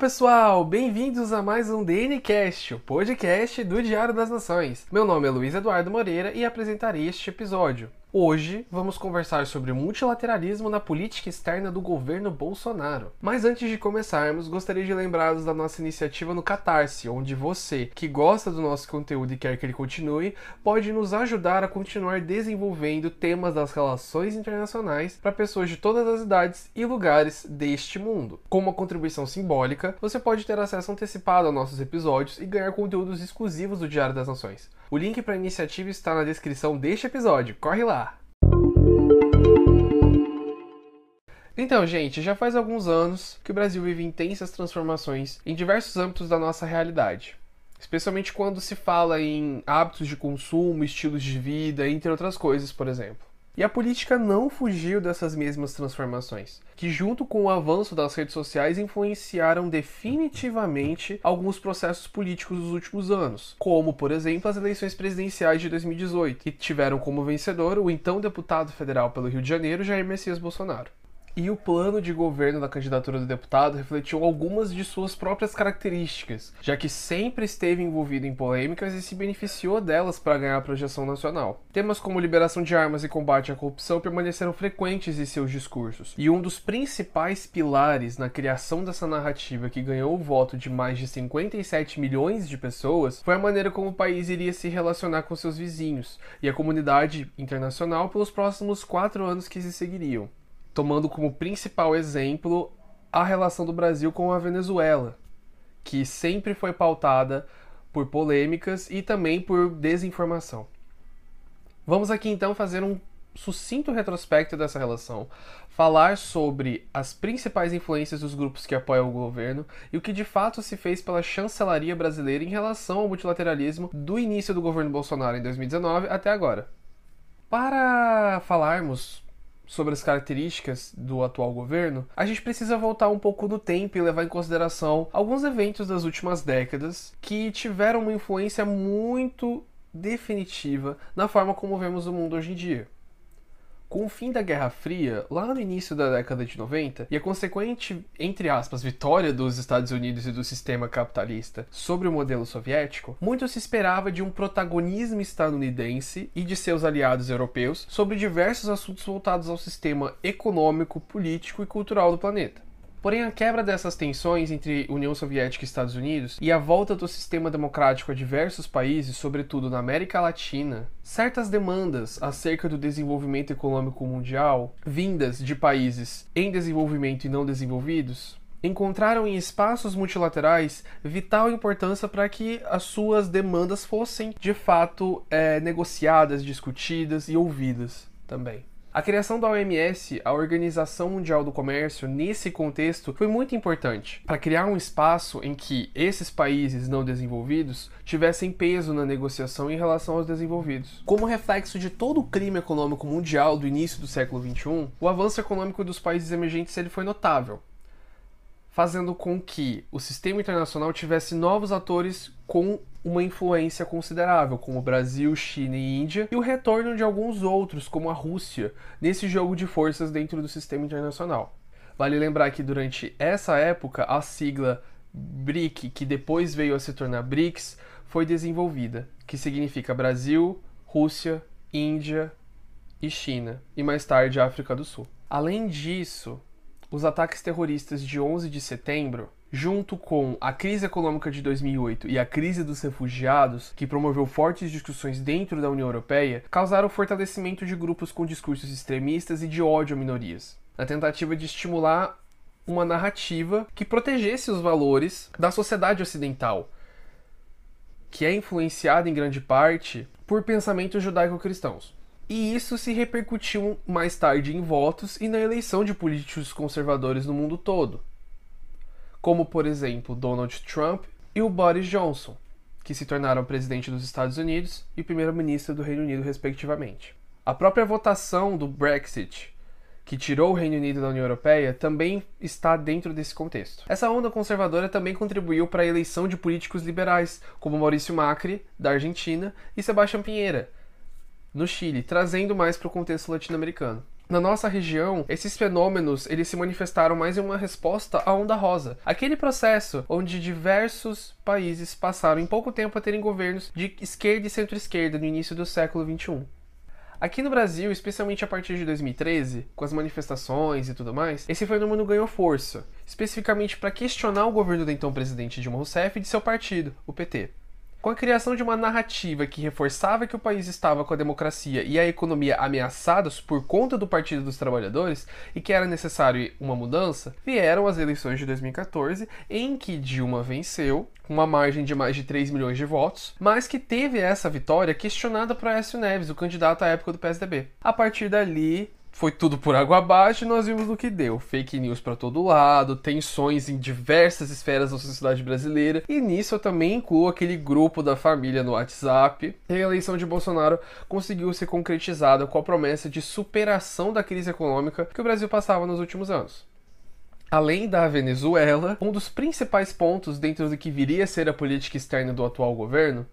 pessoal, bem-vindos a mais um DNCast, o podcast do Diário das Nações. Meu nome é Luiz Eduardo Moreira e apresentarei este episódio. Hoje vamos conversar sobre multilateralismo na política externa do governo Bolsonaro. Mas antes de começarmos, gostaria de lembrá-los da nossa iniciativa no Catarse, onde você, que gosta do nosso conteúdo e quer que ele continue, pode nos ajudar a continuar desenvolvendo temas das relações internacionais para pessoas de todas as idades e lugares deste mundo. Com uma contribuição simbólica, você pode ter acesso antecipado a nossos episódios e ganhar conteúdos exclusivos do Diário das Nações. O link para a iniciativa está na descrição deste episódio. Corre lá! Então, gente, já faz alguns anos que o Brasil vive intensas transformações em diversos âmbitos da nossa realidade. Especialmente quando se fala em hábitos de consumo, estilos de vida, entre outras coisas, por exemplo. E a política não fugiu dessas mesmas transformações, que, junto com o avanço das redes sociais, influenciaram definitivamente alguns processos políticos dos últimos anos, como, por exemplo, as eleições presidenciais de 2018, que tiveram como vencedor o então deputado federal pelo Rio de Janeiro, Jair Messias Bolsonaro. E o plano de governo da candidatura do deputado refletiu algumas de suas próprias características, já que sempre esteve envolvido em polêmicas e se beneficiou delas para ganhar projeção nacional. Temas como liberação de armas e combate à corrupção permaneceram frequentes em seus discursos, e um dos principais pilares na criação dessa narrativa que ganhou o voto de mais de 57 milhões de pessoas foi a maneira como o país iria se relacionar com seus vizinhos e a comunidade internacional pelos próximos quatro anos que se seguiriam tomando como principal exemplo a relação do Brasil com a Venezuela, que sempre foi pautada por polêmicas e também por desinformação. Vamos aqui então fazer um sucinto retrospecto dessa relação, falar sobre as principais influências dos grupos que apoiam o governo e o que de fato se fez pela chancelaria brasileira em relação ao multilateralismo do início do governo Bolsonaro em 2019 até agora. Para falarmos sobre as características do atual governo, a gente precisa voltar um pouco no tempo e levar em consideração alguns eventos das últimas décadas que tiveram uma influência muito definitiva na forma como vemos o mundo hoje em dia. Com o fim da Guerra Fria, lá no início da década de 90, e a consequente, entre aspas, vitória dos Estados Unidos e do sistema capitalista sobre o modelo soviético, muito se esperava de um protagonismo estadunidense e de seus aliados europeus sobre diversos assuntos voltados ao sistema econômico, político e cultural do planeta. Porém, a quebra dessas tensões entre União Soviética e Estados Unidos e a volta do sistema democrático a diversos países, sobretudo na América Latina, certas demandas acerca do desenvolvimento econômico mundial, vindas de países em desenvolvimento e não desenvolvidos, encontraram em espaços multilaterais vital importância para que as suas demandas fossem de fato é, negociadas, discutidas e ouvidas também. A criação da OMS, a Organização Mundial do Comércio, nesse contexto foi muito importante para criar um espaço em que esses países não desenvolvidos tivessem peso na negociação em relação aos desenvolvidos. Como reflexo de todo o crime econômico mundial do início do século XXI, o avanço econômico dos países emergentes ele foi notável fazendo com que o sistema internacional tivesse novos atores com uma influência considerável, como Brasil, China e Índia, e o retorno de alguns outros, como a Rússia, nesse jogo de forças dentro do sistema internacional. Vale lembrar que durante essa época a sigla BRIC, que depois veio a se tornar BRICS, foi desenvolvida, que significa Brasil, Rússia, Índia e China, e mais tarde África do Sul. Além disso, os ataques terroristas de 11 de setembro, junto com a crise econômica de 2008 e a crise dos refugiados, que promoveu fortes discussões dentro da União Europeia, causaram o fortalecimento de grupos com discursos extremistas e de ódio a minorias, na tentativa de estimular uma narrativa que protegesse os valores da sociedade ocidental, que é influenciada em grande parte por pensamentos judaico-cristãos. E isso se repercutiu mais tarde em votos e na eleição de políticos conservadores no mundo todo, como por exemplo Donald Trump e o Boris Johnson, que se tornaram presidente dos Estados Unidos e primeiro-ministro do Reino Unido, respectivamente. A própria votação do Brexit, que tirou o Reino Unido da União Europeia, também está dentro desse contexto. Essa onda conservadora também contribuiu para a eleição de políticos liberais, como Maurício Macri, da Argentina, e Sebastião Pinheira, no Chile, trazendo mais para o contexto latino-americano. Na nossa região, esses fenômenos eles se manifestaram mais em uma resposta à onda rosa, aquele processo onde diversos países passaram em pouco tempo a terem governos de esquerda e centro-esquerda no início do século XXI. Aqui no Brasil, especialmente a partir de 2013, com as manifestações e tudo mais, esse fenômeno ganhou força, especificamente para questionar o governo do então presidente Dilma Rousseff e de seu partido, o PT. Com a criação de uma narrativa que reforçava que o país estava com a democracia e a economia ameaçados por conta do Partido dos Trabalhadores e que era necessário uma mudança, vieram as eleições de 2014, em que Dilma venceu, com uma margem de mais de 3 milhões de votos, mas que teve essa vitória questionada por Aécio Neves, o candidato à época do PSDB. A partir dali, foi tudo por água abaixo e nós vimos no que deu. Fake news para todo lado, tensões em diversas esferas da sociedade brasileira. E nisso eu também incluo aquele grupo da família no WhatsApp. E a eleição de Bolsonaro conseguiu ser concretizada com a promessa de superação da crise econômica que o Brasil passava nos últimos anos. Além da Venezuela, um dos principais pontos dentro do que viria a ser a política externa do atual governo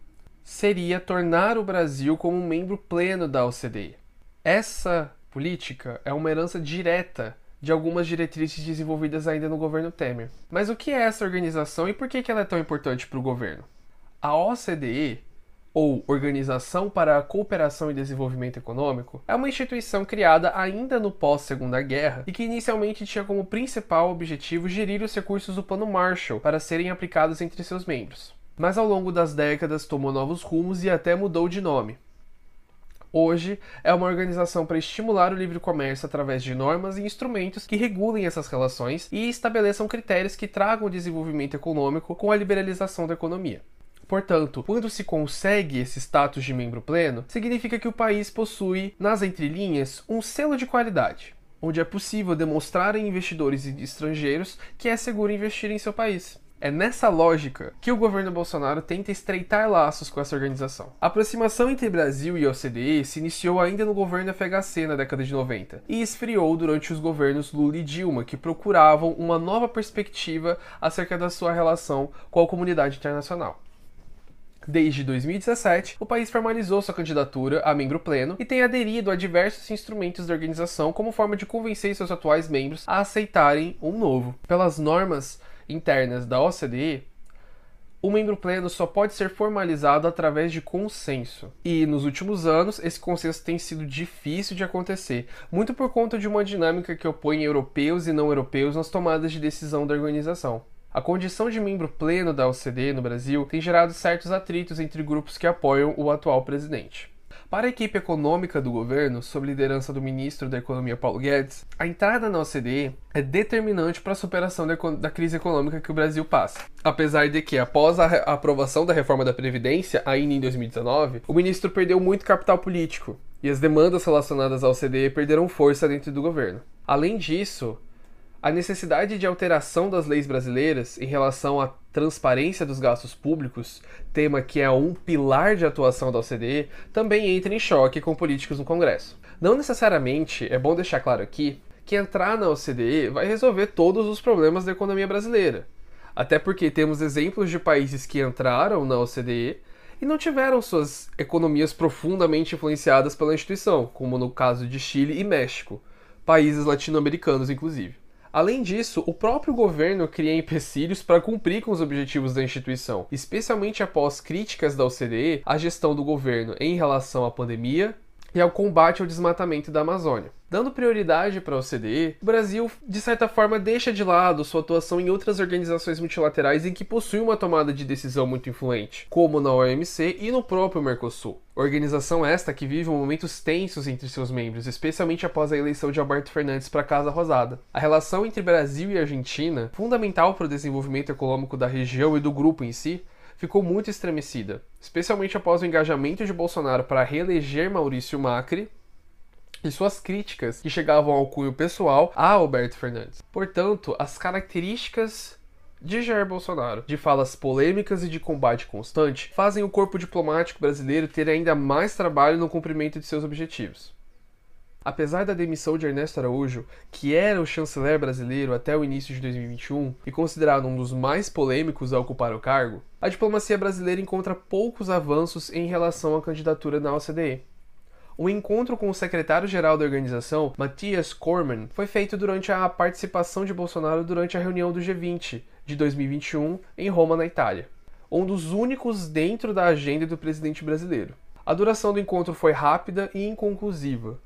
seria tornar o Brasil como um membro pleno da OCDE. Essa política é uma herança direta de algumas diretrizes desenvolvidas ainda no governo Temer. Mas o que é essa organização e por que ela é tão importante para o governo? A OCDE, ou Organização para a Cooperação e Desenvolvimento Econômico, é uma instituição criada ainda no pós-Segunda Guerra e que inicialmente tinha como principal objetivo gerir os recursos do Plano Marshall para serem aplicados entre seus membros. Mas ao longo das décadas tomou novos rumos e até mudou de nome hoje é uma organização para estimular o livre comércio através de normas e instrumentos que regulem essas relações e estabeleçam critérios que tragam o desenvolvimento econômico com a liberalização da economia. Portanto, quando se consegue esse status de membro pleno, significa que o país possui, nas entrelinhas, um selo de qualidade, onde é possível demonstrar a investidores estrangeiros que é seguro investir em seu país. É nessa lógica que o governo Bolsonaro tenta estreitar laços com essa organização. A aproximação entre Brasil e OCDE se iniciou ainda no governo FHC na década de 90 e esfriou durante os governos Lula e Dilma, que procuravam uma nova perspectiva acerca da sua relação com a comunidade internacional. Desde 2017, o país formalizou sua candidatura a membro pleno e tem aderido a diversos instrumentos da organização como forma de convencer seus atuais membros a aceitarem um novo. Pelas normas internas da OCDE, o membro pleno só pode ser formalizado através de consenso. E nos últimos anos, esse consenso tem sido difícil de acontecer, muito por conta de uma dinâmica que opõe europeus e não europeus nas tomadas de decisão da organização. A condição de membro pleno da OCDE no Brasil tem gerado certos atritos entre grupos que apoiam o atual presidente. Para a equipe econômica do governo, sob liderança do ministro da Economia Paulo Guedes, a entrada na OCDE é determinante para a superação da, crise econômica que o Brasil passa. Apesar de que, após a aprovação da reforma da Previdência, ainda em 2019, o ministro perdeu muito capital político e as demandas relacionadas à OCDE perderam força dentro do governo. Além disso, a necessidade de alteração das leis brasileiras em relação à transparência dos gastos públicos, tema que é um pilar de atuação da OCDE, também entra em choque com políticos no Congresso. Não necessariamente, é bom deixar claro aqui, que entrar na OCDE vai resolver todos os problemas da economia brasileira. Até porque temos exemplos de países que entraram na OCDE e não tiveram suas economias profundamente influenciadas pela instituição, como no caso de Chile e México, países latino-americanos inclusive. Além disso, o próprio governo cria empecilhos para cumprir com os objetivos da instituição, especialmente após críticas da OCDE à gestão do governo em relação à pandemia e ao combate ao desmatamento da Amazônia. Dando prioridade para a OCDE, o Brasil, de certa forma, deixa de lado sua atuação em outras organizações multilaterais em que possui uma tomada de decisão muito influente, como na OMC e no próprio Mercosul. Organização esta que vive momentos tensos entre seus membros, especialmente após a eleição de Alberto Fernandes para a Casa Rosada. A relação entre Brasil e Argentina, fundamental para o desenvolvimento econômico da região e do grupo em si, ficou muito estremecida, especialmente após o engajamento de Bolsonaro para reeleger Maurício Macri e suas críticas que chegavam ao cunho pessoal a Alberto Fernandes. Portanto, as características de Jair Bolsonaro, de falas polêmicas e de combate constante, fazem o corpo diplomático brasileiro ter ainda mais trabalho no cumprimento de seus objetivos. Apesar da demissão de Ernesto Araújo, que era o chanceler brasileiro até o início de 2021 e considerado um dos mais polêmicos a ocupar o cargo, a diplomacia brasileira encontra poucos avanços em relação à candidatura na OCDE. O encontro com o secretário-geral da organização, Matthias Cormann, foi feito durante a participação de Bolsonaro durante a reunião do G20 de 2021 em Roma, na Itália. Um dos únicos dentro da agenda do presidente brasileiro. A duração do encontro foi rápida e inconclusiva.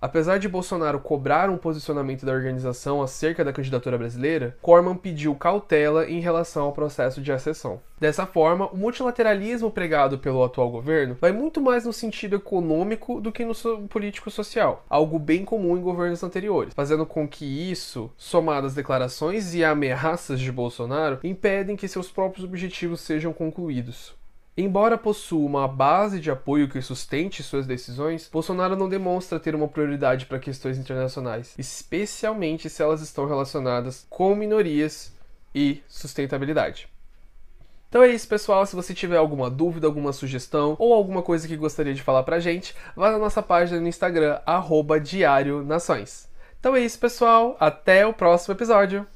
Apesar de Bolsonaro cobrar um posicionamento da organização acerca da candidatura brasileira, Corman pediu cautela em relação ao processo de acessão. Dessa forma, o multilateralismo pregado pelo atual governo vai muito mais no sentido econômico do que no político-social, algo bem comum em governos anteriores, fazendo com que isso, somado às declarações e ameaças de Bolsonaro, impedem que seus próprios objetivos sejam concluídos. Embora possua uma base de apoio que sustente suas decisões, Bolsonaro não demonstra ter uma prioridade para questões internacionais, especialmente se elas estão relacionadas com minorias e sustentabilidade. Então é isso, pessoal. Se você tiver alguma dúvida, alguma sugestão ou alguma coisa que gostaria de falar pra gente, vá na nossa página no Instagram, arroba Diário Nações. Então é isso, pessoal. Até o próximo episódio.